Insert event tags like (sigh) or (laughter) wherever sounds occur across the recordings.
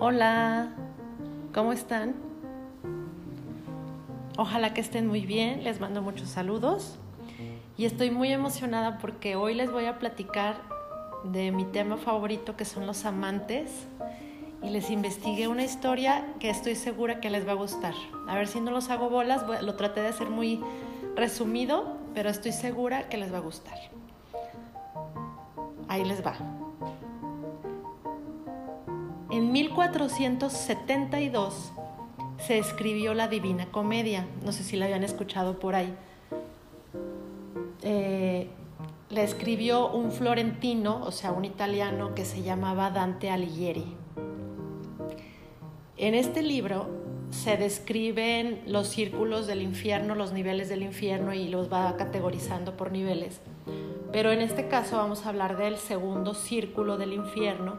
Hola, ¿cómo están? Ojalá que estén muy bien, les mando muchos saludos y estoy muy emocionada porque hoy les voy a platicar de mi tema favorito que son los amantes y les investigué una historia que estoy segura que les va a gustar. A ver si no los hago bolas, lo traté de hacer muy resumido, pero estoy segura que les va a gustar. Ahí les va. En 1472 se escribió la Divina Comedia, no sé si la habían escuchado por ahí. Eh, la escribió un florentino, o sea, un italiano que se llamaba Dante Alighieri. En este libro se describen los círculos del infierno, los niveles del infierno y los va categorizando por niveles. Pero en este caso vamos a hablar del segundo círculo del infierno,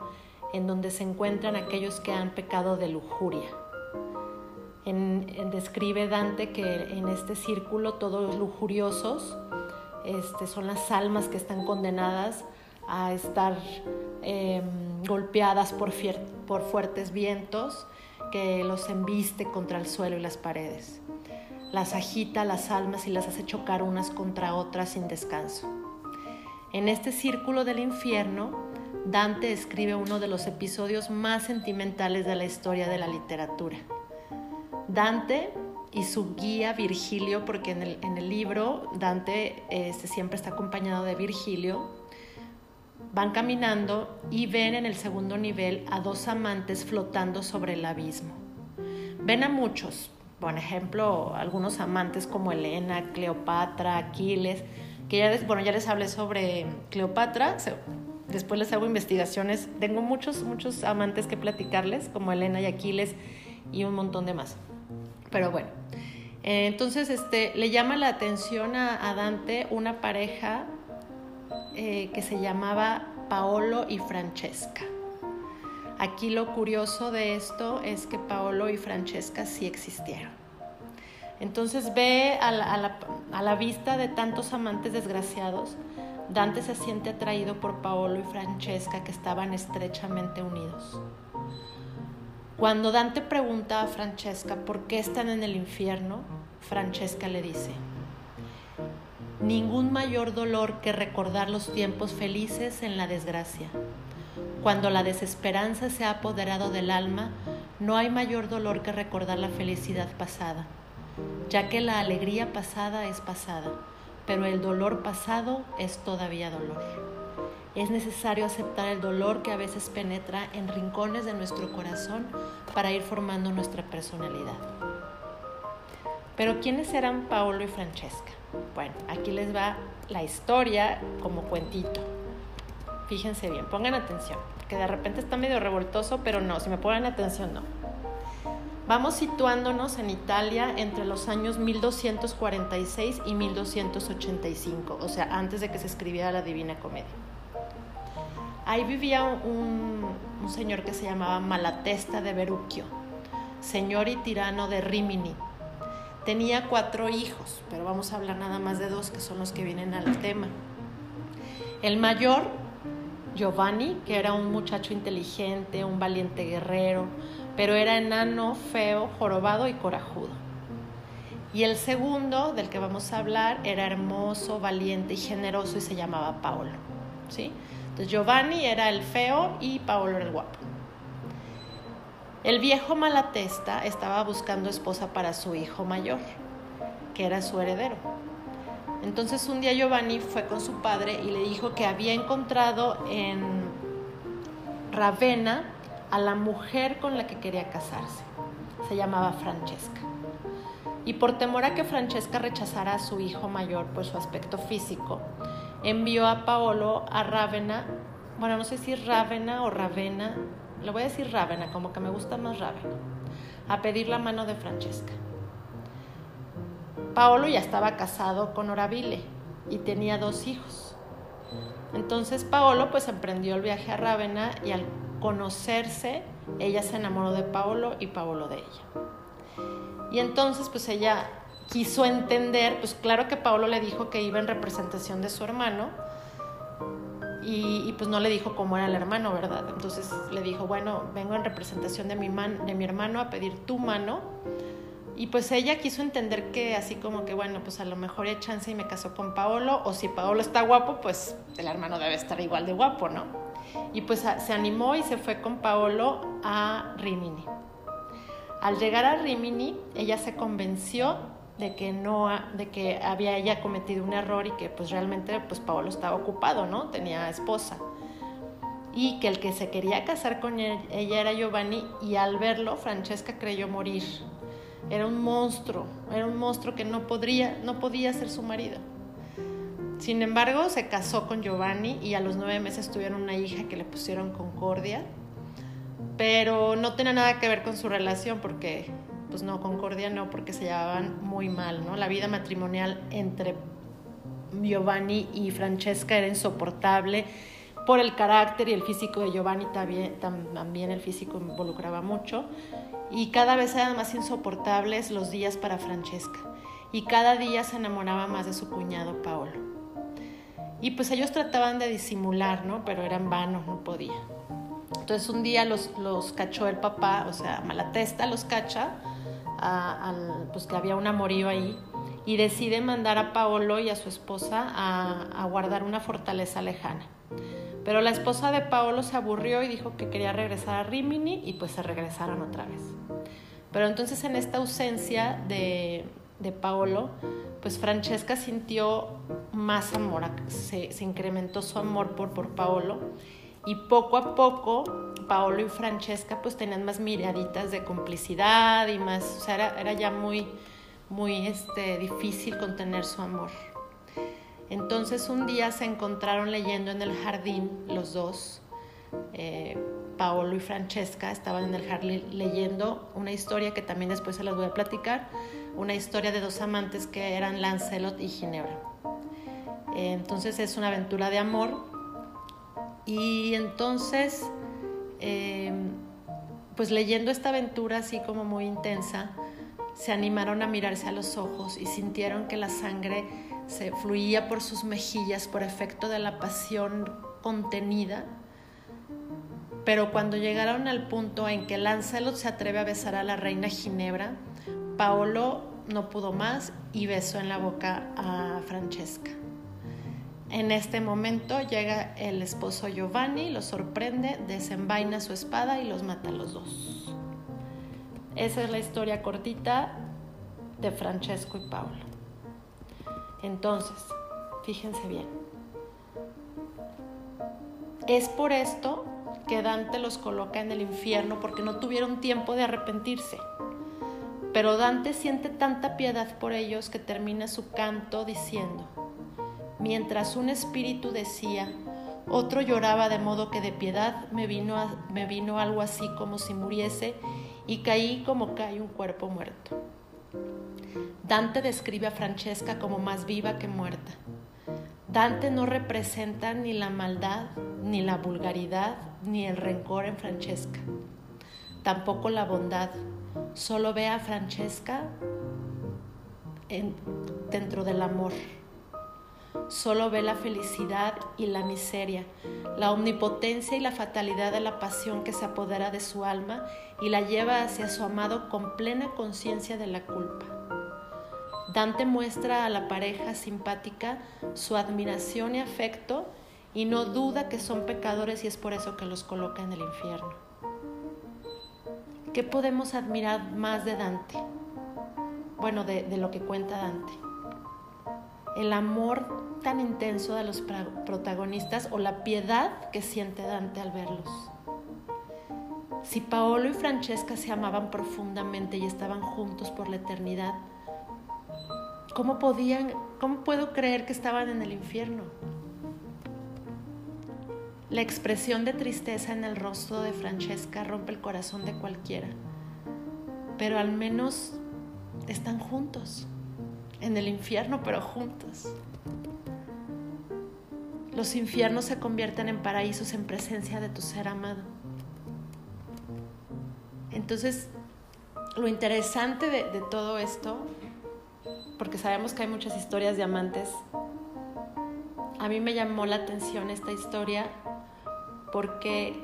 en donde se encuentran aquellos que han pecado de lujuria. En, describe Dante que en este círculo todos lujuriosos este, son las almas que están condenadas a estar em, golpeadas por, por fuertes vientos que los embiste contra el suelo y las paredes. Las agita las almas y las hace chocar unas contra otras sin descanso. En este círculo del infierno, Dante escribe uno de los episodios más sentimentales de la historia de la literatura. Dante y su guía Virgilio, porque en el, libro Dante este, siempre está acompañado de Virgilio, van caminando y ven en el segundo nivel a dos amantes flotando sobre el abismo. Ven a muchos, por ejemplo, algunos amantes como Helena, Cleopatra, Aquiles, que ya, bueno, ya les hablé sobre Cleopatra, después les hago investigaciones. Tengo muchos, muchos amantes que platicarles, como Elena y Aquiles y un montón de más. Pero bueno, eh, entonces este, le llama la atención a, Dante una pareja eh, que se llamaba Paolo y Francesca. Aquí lo curioso de esto es que Paolo y Francesca sí existieron. Entonces ve a la vista de tantos amantes desgraciados, Dante se siente atraído por Paolo y Francesca que estaban estrechamente unidos. Cuando Dante pregunta a Francesca por qué están en el infierno, Francesca le dice, ningún mayor dolor que recordar los tiempos felices en la desgracia. Cuando la desesperanza se ha apoderado del alma, no hay mayor dolor que recordar la felicidad pasada, ya que la alegría pasada es pasada pero el dolor pasado es todavía dolor. Es necesario aceptar el dolor que a veces penetra en rincones de nuestro corazón para ir formando nuestra personalidad. Pero ¿quiénes eran Paolo y Francesca? Bueno, aquí les va la historia como cuentito. Fíjense bien, pongan atención, que de repente está medio revoltoso, pero no, si me ponen atención no. Vamos situándonos en Italia entre los años 1246 y 1285, o sea, antes de que se escribiera la Divina Comedia. Ahí vivía un, señor que se llamaba Malatesta de Verucchio, señor y tirano de Rimini. Tenía cuatro hijos, pero vamos a hablar nada más de dos que son los que vienen al tema. El mayor, Giovanni, que era un muchacho inteligente, un valiente guerrero, pero era enano, feo, jorobado y corajudo. Y el segundo, del que vamos a hablar, era hermoso, valiente y generoso y se llamaba Paolo. ¿sí? Entonces Giovanni era el feo y Paolo era el guapo. El viejo Malatesta estaba buscando esposa para su hijo mayor, que era su heredero. Entonces un día Giovanni fue con su padre y le dijo que había encontrado en Ravenna a la mujer con la que quería casarse. Se llamaba Francesca. Y por temor a que Francesca rechazara a su hijo mayor por su aspecto físico, envió a Paolo a Rávena, bueno, no sé si Rávena o Ravena, lo voy a decir Rávena, como que me gusta más Rávena, a pedir la mano de Francesca. Paolo ya estaba casado con Oravile y tenía dos hijos. Entonces Paolo pues emprendió el viaje a Rávena y al conocerse, ella se enamoró de Paolo y Paolo de ella. Y entonces pues ella quiso entender, pues claro que Paolo le dijo que iba en representación de su hermano y, pues no le dijo cómo era el hermano, ¿verdad? Entonces le dijo, bueno, vengo en representación de mi, man, de mi hermano a pedir tu mano. Y pues ella quiso entender que así como que, bueno, pues a lo mejor hay chance y me casó con Paolo, o si Paolo está guapo, pues el hermano debe estar igual de guapo, ¿no? Y pues se animó y se fue con Paolo a Rimini. Al llegar a Rimini, ella se convenció de que no de que había ella cometido un error y que pues realmente pues Paolo estaba ocupado, ¿no? Tenía esposa. Y que el que se quería casar con ella era Giovanni y al verlo Francesca creyó morir. Era un monstruo, era un monstruo que no podría no podía ser su marido. Sin embargo, se casó con Giovanni y a los nueve meses tuvieron una hija que le pusieron Concordia, pero no tenía nada que ver con su relación porque pues no, Concordia no, porque se llevaban muy mal, ¿no? La vida matrimonial entre Giovanni y Francesca era insoportable por el carácter y el físico de Giovanni también, el físico involucraba mucho y cada vez eran más insoportables los días para Francesca y cada día se enamoraba más de su cuñado Paolo. Y pues ellos trataban de disimular, ¿no? Pero eran vanos, no podía. Entonces un día los, cachó el papá, o sea, Malatesta los cacha pues que había un amorío ahí y decide mandar a Paolo y a su esposa a, guardar una fortaleza lejana. Pero la esposa de Paolo se aburrió y dijo que quería regresar a Rimini y pues se regresaron otra vez. Pero entonces en esta ausencia de, de Paolo, pues Francesca sintió más amor, se, incrementó su amor por, por Paolo y poco a poco Paolo y Francesca pues tenían más miraditas de complicidad y más, o sea, era, ya muy, muy este, difícil contener su amor. Entonces un día se encontraron leyendo en el jardín los dos, eh, Paolo y Francesca estaban en el jardín leyendo una historia que también después se las voy a platicar, una historia de dos amantes que eran Lancelot y Ginebra. Eh, entonces es una aventura de amor y entonces, em, pues leyendo esta aventura así como muy intensa, se animaron a mirarse a los ojos y sintieron que la sangre se fluía por sus mejillas por efecto de la pasión contenida. Pero cuando llegaron al punto en que Lancelot se atreve a besar a la reina Ginebra, Paolo no pudo más y besó en la boca a Francesca. En este momento llega el esposo Giovanni, lo sorprende, desenvaina su espada y los mata a los dos. Esa es la historia cortita de Francesco y Paolo. Entonces, fíjense bien. Es por esto que Dante los coloca en el infierno porque no tuvieron tiempo de arrepentirse. Pero Dante siente tanta piedad por ellos que termina su canto diciendo, Mientras un espíritu decía, otro lloraba de modo que de piedad me vino, me vino algo así como si muriese y caí como cae un cuerpo muerto. Dante describe a Francesca como más viva que muerta. Dante no representa ni la maldad, ni la vulgaridad, ni el rencor en Francesca. Tampoco la bondad. Solo ve a Francesca dentro del amor solo ve la felicidad y la miseria, la omnipotencia y la fatalidad de la pasión que se apodera de su alma y la lleva hacia su amado con plena conciencia de la culpa. Dante muestra a la pareja simpática su admiración y afecto y no duda que son pecadores y es por eso que los coloca en el infierno. ¿Qué podemos admirar más de Dante? Bueno, de, de lo que cuenta Dante el amor tan intenso de los protagonistas o la piedad que siente Dante al verlos. Si Paolo y Francesca se amaban profundamente y estaban juntos por la eternidad, ¿cómo podían, cómo puedo creer que estaban en el infierno? La expresión de tristeza en el rostro de Francesca rompe el corazón de cualquiera, pero al menos están juntos en el infierno, pero juntos. Los infiernos se convierten en paraísos en presencia de tu ser amado. Entonces, lo interesante de, todo esto, porque sabemos que hay muchas historias de amantes a mí me llamó la atención esta historia porque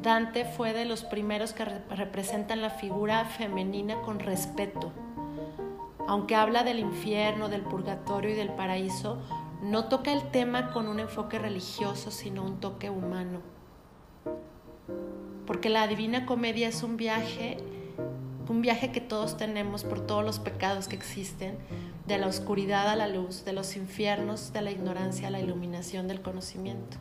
Dante fue de los primeros que representan la figura femenina con respeto. Aunque habla del infierno, del purgatorio y del paraíso, no toca el tema con un enfoque religioso, sino un toque humano. Porque la Divina Comedia es un viaje, un viaje que todos tenemos por todos los pecados que existen, de la oscuridad a la luz, de los infiernos, de la ignorancia a la iluminación del conocimiento.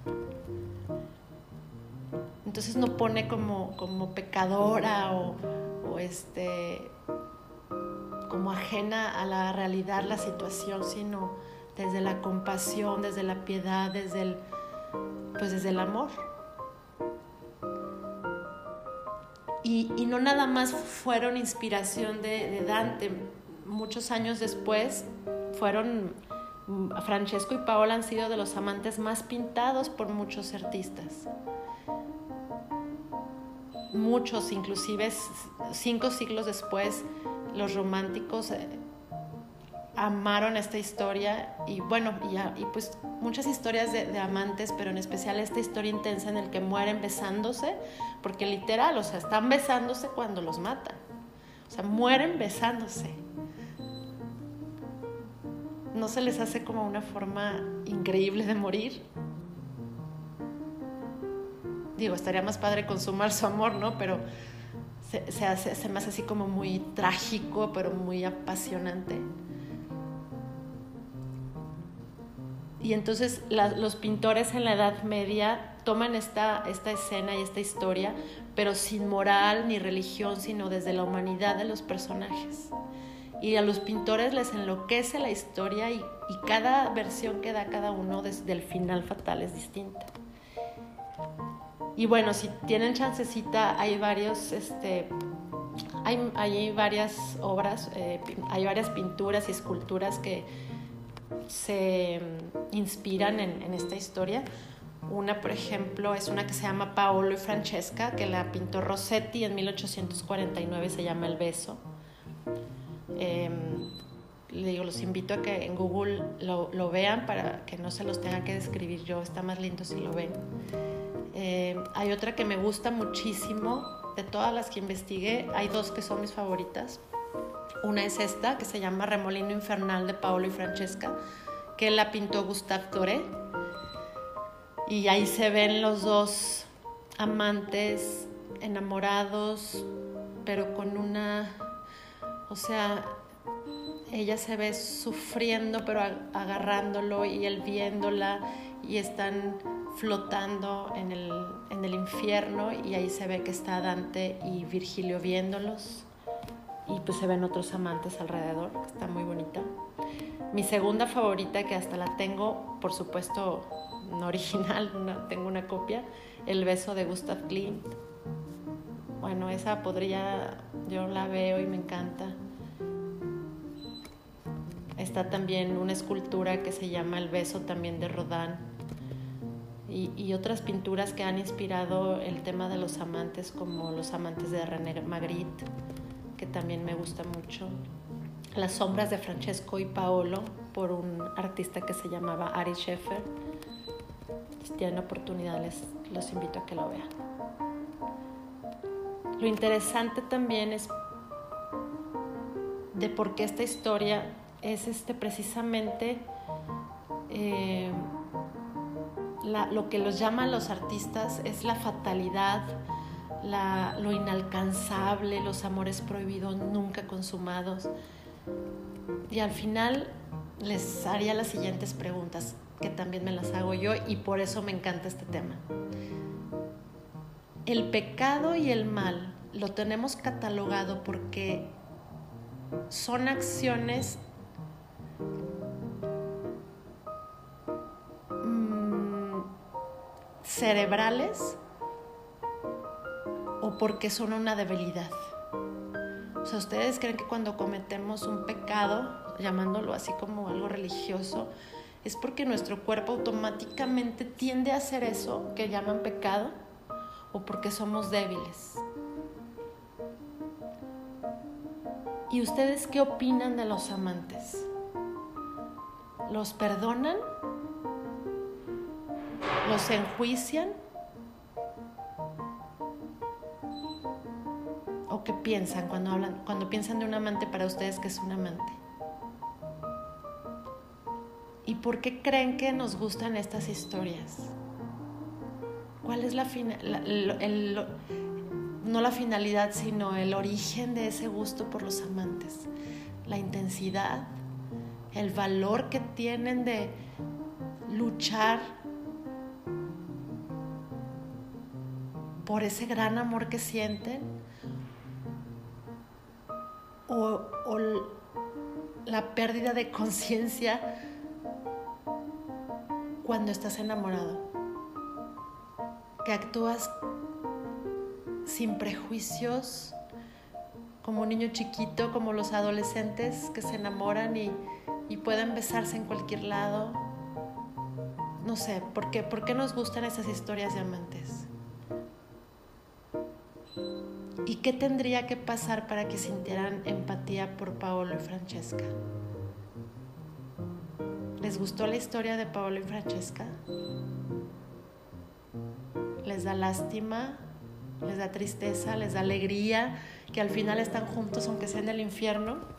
Entonces no pone como, como pecadora o, o este, como ajena a la realidad, la situación, sino desde la compasión, desde la piedad, desde el, pues desde el amor. Y, y no nada más fueron inspiración de, Dante, muchos años después fueron, Francesco y Paola han sido de los amantes más pintados por muchos artistas. Muchos, inclusive cinco siglos después, los románticos eh, amaron esta historia y bueno, y, pues muchas historias de, de, amantes, pero en especial esta historia intensa en el que mueren besándose, porque literal, o sea, están besándose cuando los matan, o sea, mueren besándose. ¿No se les hace como una forma increíble de morir? Digo, estaría más padre consumar su amor, ¿no? Pero se, hace, se me así como muy trágico, pero muy apasionante. Y entonces los pintores en la Edad Media toman esta, esta escena y esta historia, pero sin moral ni religión, sino desde la humanidad de los personajes. Y a los pintores les enloquece la historia y, y cada versión que da cada uno desde el final fatal es distinta. Y bueno, si tienen chancecita, hay varios, este, hay, hay varias obras, eh, hay varias pinturas y esculturas que se inspiran en, esta historia. Una, por ejemplo, es una que se llama Paolo y Francesca, que la pintó Rossetti en 1849, se llama El Beso. Eh, los invito a que en Google lo, lo, vean para que no se los tenga que describir yo, está más lindo si lo ven. Eh, hay otra que me gusta muchísimo, de todas las que investigué, hay dos que son mis favoritas. Una es esta, que se llama Remolino Infernal de Paolo y Francesca, que la pintó Gustave Doré. Y ahí se ven los dos amantes enamorados, pero con una, o sea, ella se ve sufriendo, pero agarrándolo y él viéndola y están flotando en el, en el infierno y ahí se ve que está Dante y Virgilio viéndolos y pues se ven otros amantes alrededor, está muy bonita. Mi segunda favorita, que hasta la tengo, por supuesto, no original, (laughs) no, tengo una copia, El beso de Gustav Klimt. Bueno, esa podría, yo la veo y me encanta. Está también una escultura que se llama El beso también de Rodin y, y, otras pinturas que han inspirado el tema de los amantes, como los amantes de René Magritte, que también me gusta mucho. Las sombras de Francesco y Paolo, por un artista que se llamaba Ari Scheffer. Si tienen oportunidad, les, los invito a que lo vean. Lo interesante también es de por qué esta historia es este, precisamente eh, lo que los llaman los artistas es la fatalidad, lo inalcanzable, los amores prohibidos nunca consumados. Y al final les haría las siguientes preguntas, que también me las hago yo y por eso me encanta este tema. El pecado y el mal lo tenemos catalogado porque son acciones cerebrales o porque son una debilidad. O sea, ustedes creen que cuando cometemos un pecado, llamándolo así como algo religioso, es porque nuestro cuerpo automáticamente tiende a hacer eso que llaman pecado o porque somos débiles. ¿Y ustedes qué opinan de los amantes? ¿Los perdonan los enjuician o qué piensan cuando hablan, cuando piensan de un amante para ustedes que es un amante. ¿Y por qué creen que nos gustan estas historias? ¿Cuál es la, no la finalidad, sino el origen de ese gusto por los amantes? La intensidad, el valor que tienen de luchar por ese gran amor que sienten o, la pérdida de conciencia cuando estás enamorado, que actúas sin prejuicios, como un niño chiquito, como los adolescentes que se enamoran y, y pueden besarse en cualquier lado. No sé, ¿por qué? ¿por qué nos gustan esas historias de amantes? ¿Y qué tendría que pasar para que sintieran empatía por Paolo y Francesca? ¿Les gustó la historia de Paolo y Francesca? ¿Les da lástima? ¿Les da tristeza? ¿Les da alegría que al final están juntos aunque sea en el infierno?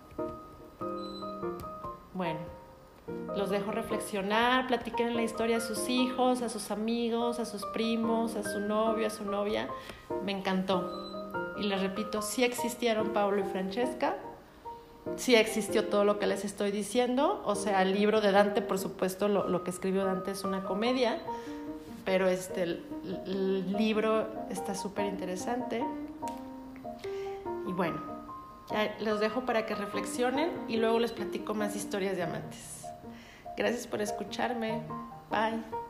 Dejo reflexionar, platiquen la historia a sus hijos, a sus amigos, a sus primos, a su novio, a su novia. Me encantó. Y les repito, sí existieron Pablo y Francesca, sí existió todo lo que les estoy diciendo. O sea, el libro de Dante, por supuesto, lo, que escribió Dante es una comedia, pero este, el, libro está súper interesante. Y bueno, ya los dejo para que reflexionen y luego les platico más historias de amantes. Gracias por escucharme. Bye.